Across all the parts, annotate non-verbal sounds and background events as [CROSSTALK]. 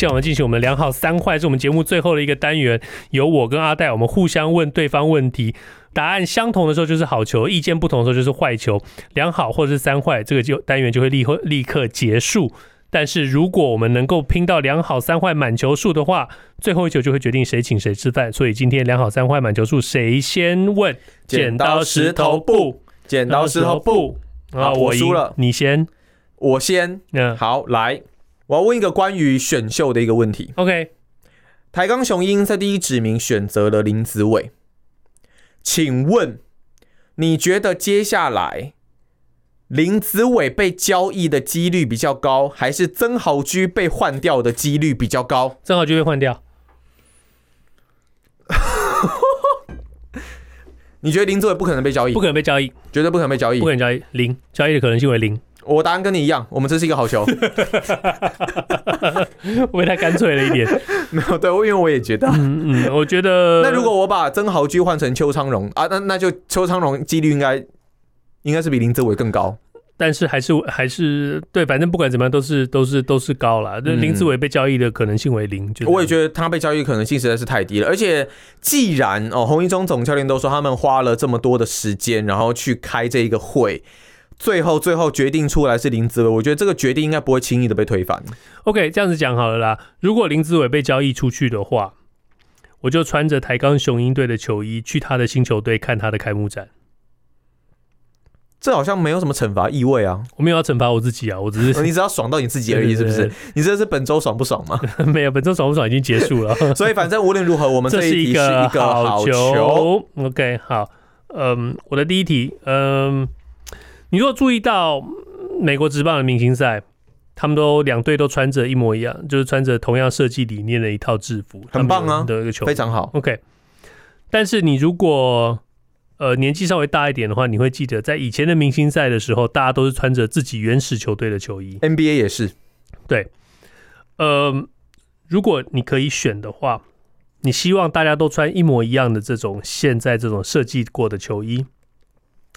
接下来我们进行我们两好三坏，是我们节目最后的一个单元，由我跟阿戴，我们互相问对方问题，答案相同的时候就是好球，意见不同的时候就是坏球，两好或者是三坏，这个就单元就会立刻立刻结束。但是如果我们能够拼到两好三坏满球数的话，最后一球就会决定谁请谁吃饭。所以今天两好三坏满球数，谁先问？剪刀石头布，剪刀石头布啊！我输了，你先，我先。嗯，好，来。我要问一个关于选秀的一个问题。OK，台钢雄鹰在第一指名选择了林子伟，请问你觉得接下来林子伟被交易的几率比较高，还是曾豪居被换掉的几率比较高？曾豪居被换掉。[LAUGHS] 你觉得林子伟不可能被交易？不可能被交易，绝对不可能被交易，不可能交易，零，交易的可能性为零。我答案跟你一样，我们这是一个好球，不会太干脆了一点。[LAUGHS] 没有，对，因为我也觉得，嗯嗯，我觉得，[LAUGHS] 那如果我把曾豪居换成邱昌荣啊，那那就邱昌荣几率应该应该是比林志伟更高，但是还是还是对，反正不管怎么样都是都是都是高了。那林志伟被交易的可能性为零，就我也觉得他被交易可能性实在是太低了。而且既然哦，洪一中总教练都说他们花了这么多的时间，然后去开这一个会。最后，最后决定出来是林子伟，我觉得这个决定应该不会轻易的被推翻。OK，这样子讲好了啦。如果林子伟被交易出去的话，我就穿着台钢雄鹰队的球衣去他的新球队看他的开幕战。这好像没有什么惩罚意味啊！我没有要惩罚我自己啊，我只是 [LAUGHS] 你只要爽到你自己而已，是不是？你这是本周爽不爽吗？[LAUGHS] 没有，本周爽不爽已经结束了。[LAUGHS] 所以反正无论如何，我们这一题是一个好球。好球 OK，好，嗯，我的第一题，嗯。你如果注意到美国职棒的明星赛，他们都两队都穿着一模一样，就是穿着同样设计理念的一套制服，很棒啊，的一个球非常好。OK，但是你如果呃年纪稍微大一点的话，你会记得在以前的明星赛的时候，大家都是穿着自己原始球队的球衣。NBA 也是，对。呃，如果你可以选的话，你希望大家都穿一模一样的这种现在这种设计过的球衣。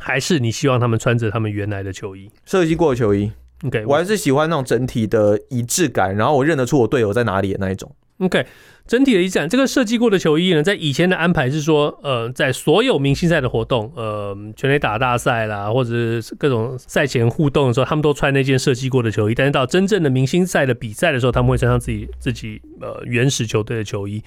还是你希望他们穿着他们原来的球衣，设计过的球衣？OK，我还是喜欢那种整体的一致感，然后我认得出我队友在哪里的那一种。OK，整体的一致感。这个设计过的球衣呢，在以前的安排是说，呃，在所有明星赛的活动，呃，全垒打大赛啦，或者是各种赛前互动的时候，他们都穿那件设计过的球衣。但是到真正的明星赛的比赛的时候，他们会穿上自己自己呃原始球队的球衣。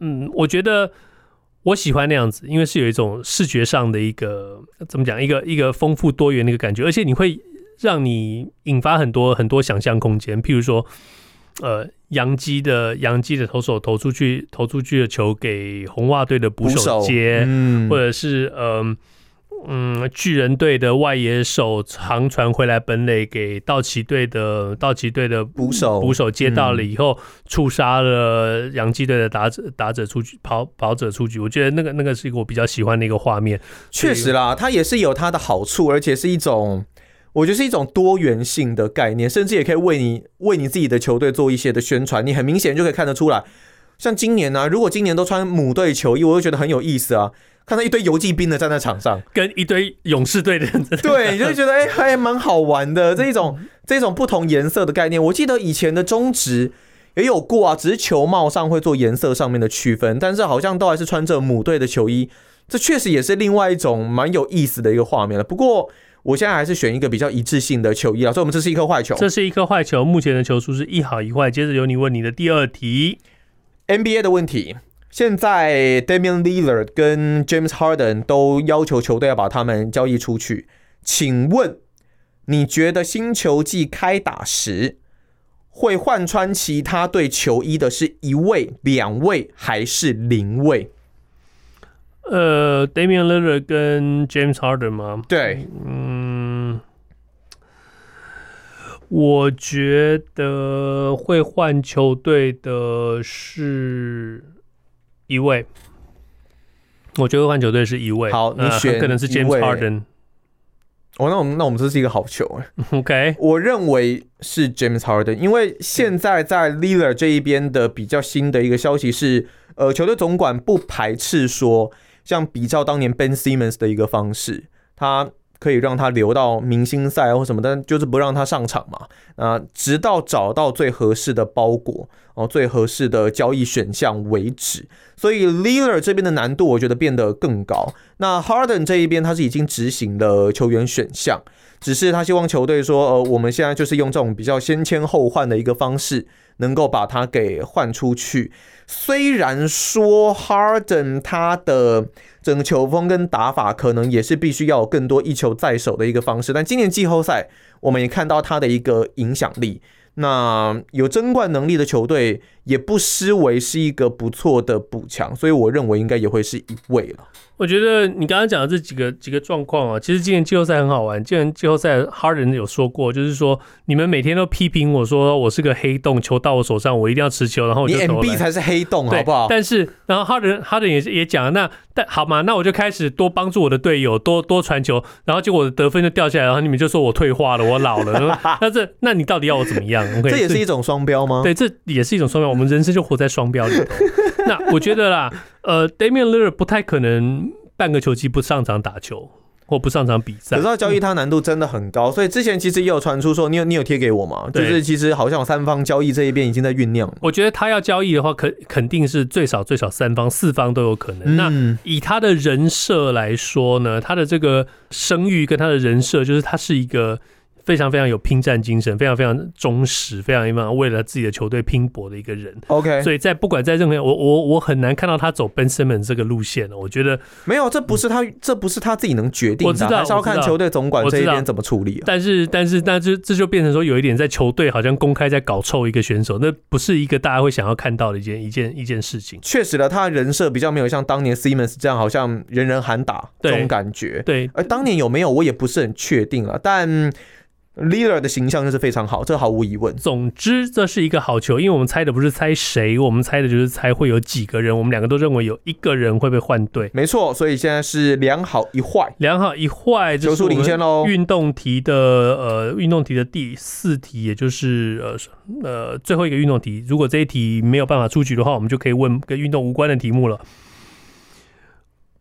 嗯，我觉得。我喜欢那样子，因为是有一种视觉上的一个怎么讲，一个一个丰富多元的一个感觉，而且你会让你引发很多很多想象空间。譬如说，呃，洋基的洋基的投手投出去投出去的球给红袜队的捕手接，嗯、或者是呃。嗯，巨人队的外野手长传回来本垒，给道奇队的道奇队的捕手捕手接到了以后，触杀了洋基队的打者打者出局跑跑者出局。我觉得那个那个是一个我比较喜欢的一个画面。确实啦，它也是有它的好处，而且是一种我觉得是一种多元性的概念，甚至也可以为你为你自己的球队做一些的宣传。你很明显就可以看得出来，像今年呢、啊，如果今年都穿母队球衣，我就觉得很有意思啊。看到一堆游骑兵的站在场上，跟一堆勇士队的人，对，你就会觉得哎、欸，还蛮好玩的。这一种这一种不同颜色的概念，我记得以前的中职也有过啊，只是球帽上会做颜色上面的区分，但是好像都还是穿着母队的球衣。这确实也是另外一种蛮有意思的一个画面了。不过我现在还是选一个比较一致性的球衣啊，所以我们这是一颗坏球，这是一颗坏球。目前的球数是一好一坏。接着由你问你的第二题，NBA 的问题。现在 Damian Lillard 跟 James Harden 都要求球队要把他们交易出去，请问你觉得新球季开打时会换穿其他队球衣的是一位、两位还是零位？呃，Damian Lillard 跟 James Harden 吗？对，嗯，我觉得会换球队的是。一位，我觉得换球队是一位。好，你选、呃、可能是 James Harden。哦，那我们那我们这是一个好球哎。[LAUGHS] OK，我认为是 James Harden，因为现在在 Lillard 这一边的比较新的一个消息是，呃，球队总管不排斥说，像比照当年 Ben Simmons 的一个方式，他。可以让他留到明星赛或什么，但就是不让他上场嘛。啊，直到找到最合适的包裹哦，最合适的交易选项为止。所以 Lillard 这边的难度，我觉得变得更高。那 Harden 这一边，他是已经执行了球员选项，只是他希望球队说，呃，我们现在就是用这种比较先签后换的一个方式，能够把他给换出去。虽然说 Harden 他的整个球风跟打法可能也是必须要有更多一球在手的一个方式，但今年季后赛我们也看到他的一个影响力。那有争冠能力的球队也不失为是一个不错的补强，所以我认为应该也会是一位了。我觉得你刚刚讲的这几个几个状况啊，其实今年季后赛很好玩。今年季后赛，Harden 有说过，就是说你们每天都批评我说我是个黑洞，球到我手上我一定要持球，然后我就。你 MB 才是黑洞，好不好？但是，然后 Harden Harden 也也讲，那但好嘛，那我就开始多帮助我的队友，多多传球，然后结果我的得分就掉下来，然后你们就说我退化了，我老了。那这那你到底要我怎么样？Okay, 这也是一种双标吗？对，这也是一种双标。我们人生就活在双标里头。[LAUGHS] 那我觉得啦，呃，Damian Lillard 不太可能。半个球季不上场打球或不上场比赛，可是要交易他难度真的很高，嗯、所以之前其实也有传出说，你有你有贴给我吗？就是其实好像三方交易这一边已经在酝酿。我觉得他要交易的话，肯肯定是最少最少三方四方都有可能。嗯、那以他的人设来说呢，他的这个声誉跟他的人设，就是他是一个。非常非常有拼战精神，非常非常忠实，非常非常为了自己的球队拼搏的一个人。OK，所以在不管在任何我我我很难看到他走 Ben Simmons 这个路线，我觉得没有，这不是他，嗯、这不是他自己能决定的，我知道还是要看球队总管这一边怎么处理，啊。但是但是但是这就变成说有一点在球队好像公开在搞臭一个选手，那不是一个大家会想要看到的一件一件一件事情。确实的，他的人设比较没有像当年 Simmons 这样，好像人人喊打这种感觉。对，而当年有没有我也不是很确定了，但。Lillard 的形象就是非常好，这毫无疑问。总之，这是一个好球，因为我们猜的不是猜谁，我们猜的就是猜会有几个人。我们两个都认为有一个人会被换队，没错。所以现在是两好一坏，两好一坏，球数领先喽。运动题的呃，运动题的第四题，也就是呃呃最后一个运动题。如果这一题没有办法出局的话，我们就可以问跟运动无关的题目了。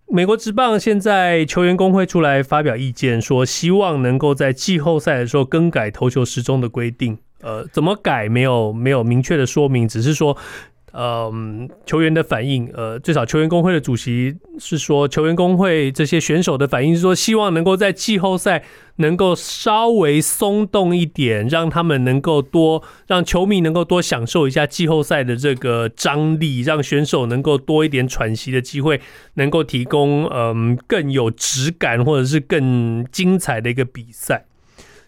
美国职棒现在球员工会出来发表意见，说希望能够在季后赛的时候更改投球时钟的规定。呃，怎么改没有没有明确的说明，只是说。嗯，球员的反应，呃，最少球员工会的主席是说，球员工会这些选手的反应是说，希望能够在季后赛能够稍微松动一点，让他们能够多，让球迷能够多享受一下季后赛的这个张力，让选手能够多一点喘息的机会，能够提供嗯更有质感或者是更精彩的一个比赛。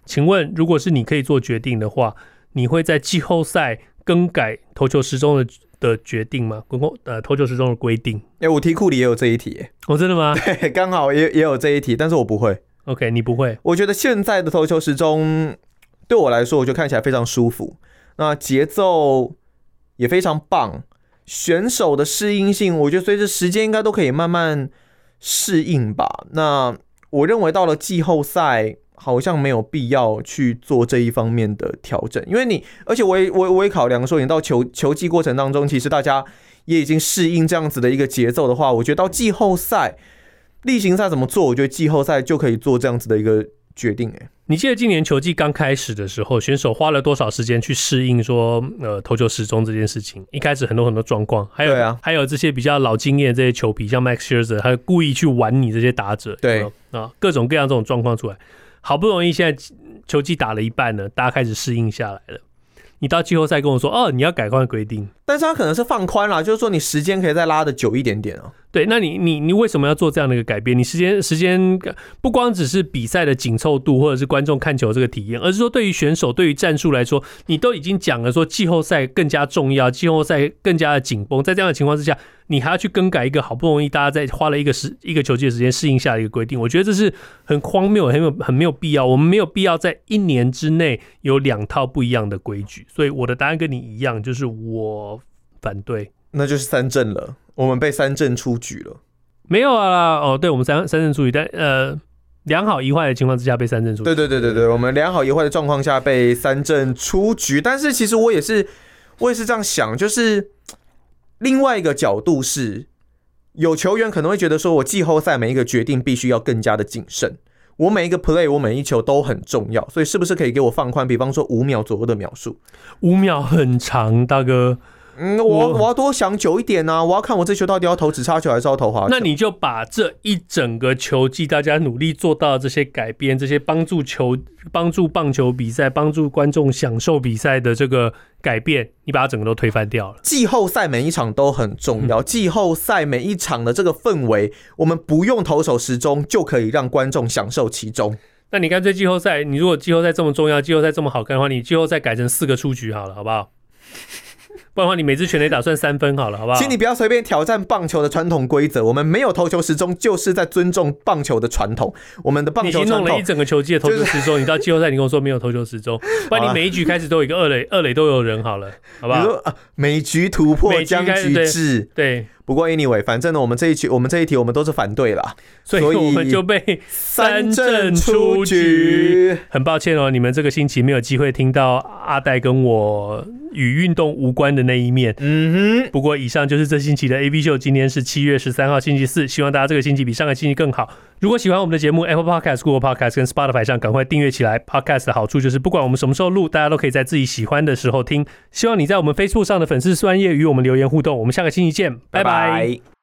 请问，如果是你可以做决定的话，你会在季后赛更改投球时钟的？的决定吗？公共呃投球时钟的规定？哎、欸，我题库里也有这一题。哦，真的吗？[LAUGHS] 对，刚好也也有这一题，但是我不会。OK，你不会？我觉得现在的投球时钟对我来说，我就看起来非常舒服。那节奏也非常棒，选手的适应性，我觉得随着时间应该都可以慢慢适应吧。那我认为到了季后赛。好像没有必要去做这一方面的调整，因为你，而且我也我我也考量说，你到球球季过程当中，其实大家也已经适应这样子的一个节奏的话，我觉得到季后赛例行赛怎么做，我觉得季后赛就可以做这样子的一个决定。哎，你记得今年球季刚开始的时候，选手花了多少时间去适应说呃投球时钟这件事情？一开始很多很多状况，还有啊，还有这些比较老经验这些球皮，像 Max Scherzer，他故意去玩你这些打者，对啊，各种各样这种状况出来。好不容易现在球季打了一半了，大家开始适应下来了。你到季后赛跟我说，哦，你要改换规定，但是他可能是放宽了，就是说你时间可以再拉的久一点点哦。对，那你你你为什么要做这样的一个改变？你时间时间不光只是比赛的紧凑度，或者是观众看球这个体验，而是说对于选手、对于战术来说，你都已经讲了说季后赛更加重要，季后赛更加的紧绷。在这样的情况之下，你还要去更改一个好不容易大家在花了一个时一个球季的时间适应下的一个规定，我觉得这是很荒谬、很有很没有必要。我们没有必要在一年之内有两套不一样的规矩。所以我的答案跟你一样，就是我反对。那就是三振了。我们被三振出局了，没有啊，哦，对，我们三三振出局，但呃，良好一坏的情况之下被三振出局。对对对对对，我们良好一坏的状况下被三振出局。但是其实我也是，我也是这样想，就是另外一个角度是，有球员可能会觉得说，我季后赛每一个决定必须要更加的谨慎。我每一个 play，我每一球都很重要，所以是不是可以给我放宽？比方说五秒左右的秒数，五秒很长，大哥。嗯，我我要多想久一点啊！我要看我这球到底要投直插球还是要投滑球。那你就把这一整个球季大家努力做到的这些改变，这些帮助球、帮助棒球比赛、帮助观众享受比赛的这个改变，你把它整个都推翻掉了。季后赛每一场都很重要，季后赛每一场的这个氛围，我们不用投手时钟就可以让观众享受其中。那你干脆季后赛，你如果季后赛这么重要，季后赛这么好看的话，你季后赛改成四个出局好了，好不好？不然的话，你每次全垒打算三分好了，好不好？请你不要随便挑战棒球的传统规则。我们没有投球时钟，就是在尊重棒球的传统。我们的棒球弄了一整个球季的投球时钟，就是、你到季后赛你跟我说没有投球时钟，不然你每一局开始都有一个二垒，二垒都有人好了，好不好？啊、每局突破僵局制，对。不过 anyway，反正呢，我们这一局，我们这一题，我们都是反对啦，所以我们就被三阵出局。很抱歉哦，你们这个星期没有机会听到阿戴跟我与运动无关的那一面。嗯哼。不过以上就是这星期的 A B 秀，今天是七月十三号星期四，希望大家这个星期比上个星期更好。如果喜欢我们的节目，Apple Podcast、Google Podcast 跟 Spotify 上赶快订阅起来。Podcast 的好处就是不管我们什么时候录，大家都可以在自己喜欢的时候听。希望你在我们 Facebook 上的粉丝专页与我们留言互动。我们下个星期见，拜拜。拜拜。